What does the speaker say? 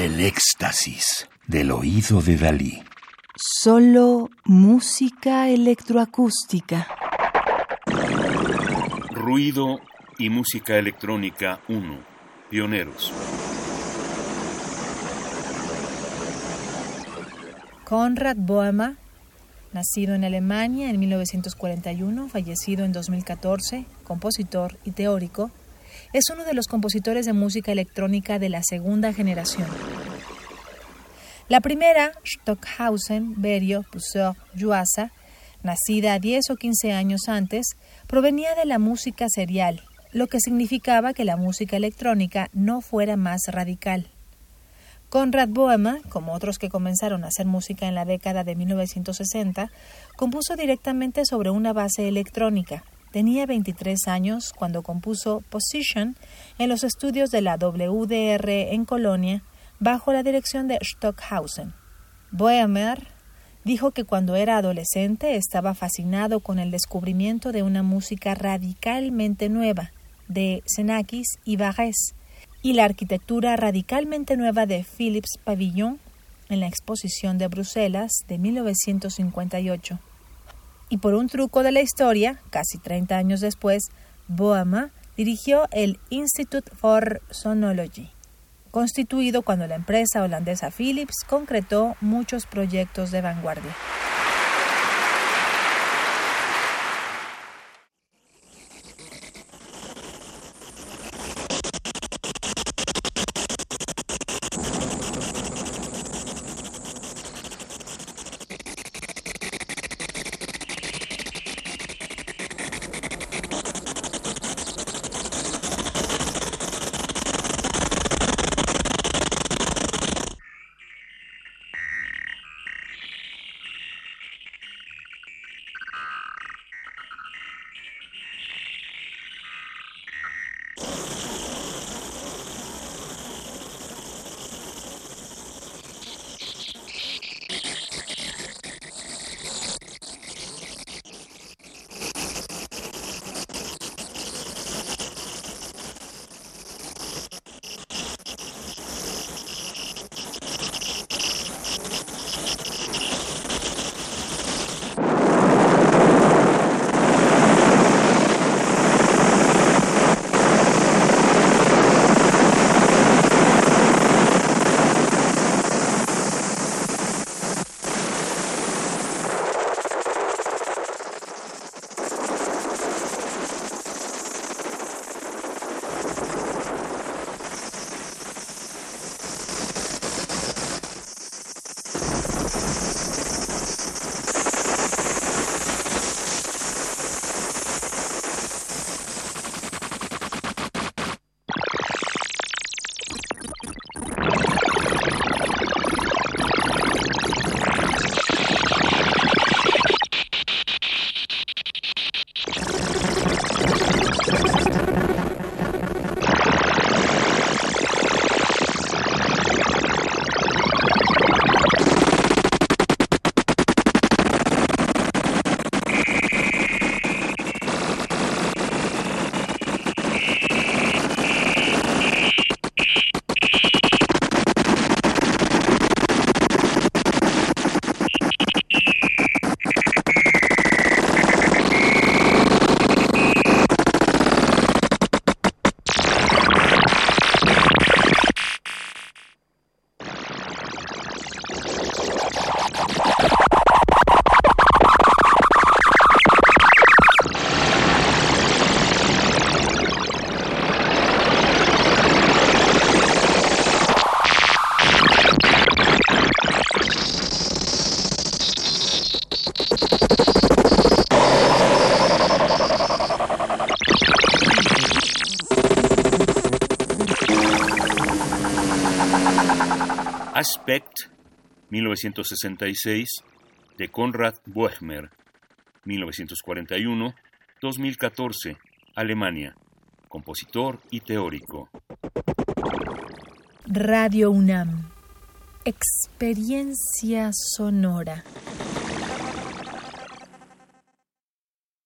El éxtasis del oído de Dalí. Solo música electroacústica. Ruido y música electrónica 1. Pioneros. Konrad Boehmer, nacido en Alemania en 1941, fallecido en 2014, compositor y teórico, es uno de los compositores de música electrónica de la segunda generación. La primera, Stockhausen, Berio, Puseur, Yuasa, nacida 10 o 15 años antes, provenía de la música serial, lo que significaba que la música electrónica no fuera más radical. Conrad Boehmer, como otros que comenzaron a hacer música en la década de 1960, compuso directamente sobre una base electrónica. Tenía 23 años cuando compuso Position en los estudios de la WDR en Colonia bajo la dirección de Stockhausen. Boehmer dijo que cuando era adolescente estaba fascinado con el descubrimiento de una música radicalmente nueva de Xenakis y Barrés y la arquitectura radicalmente nueva de Philips Pavillon en la exposición de Bruselas de 1958. Y por un truco de la historia, casi 30 años después, Boehmer dirigió el Institute for Sonology, constituido cuando la empresa holandesa Philips concretó muchos proyectos de vanguardia. Aspect, 1966, de Konrad Boehmer, 1941-2014, Alemania, compositor y teórico. Radio UNAM, experiencia sonora.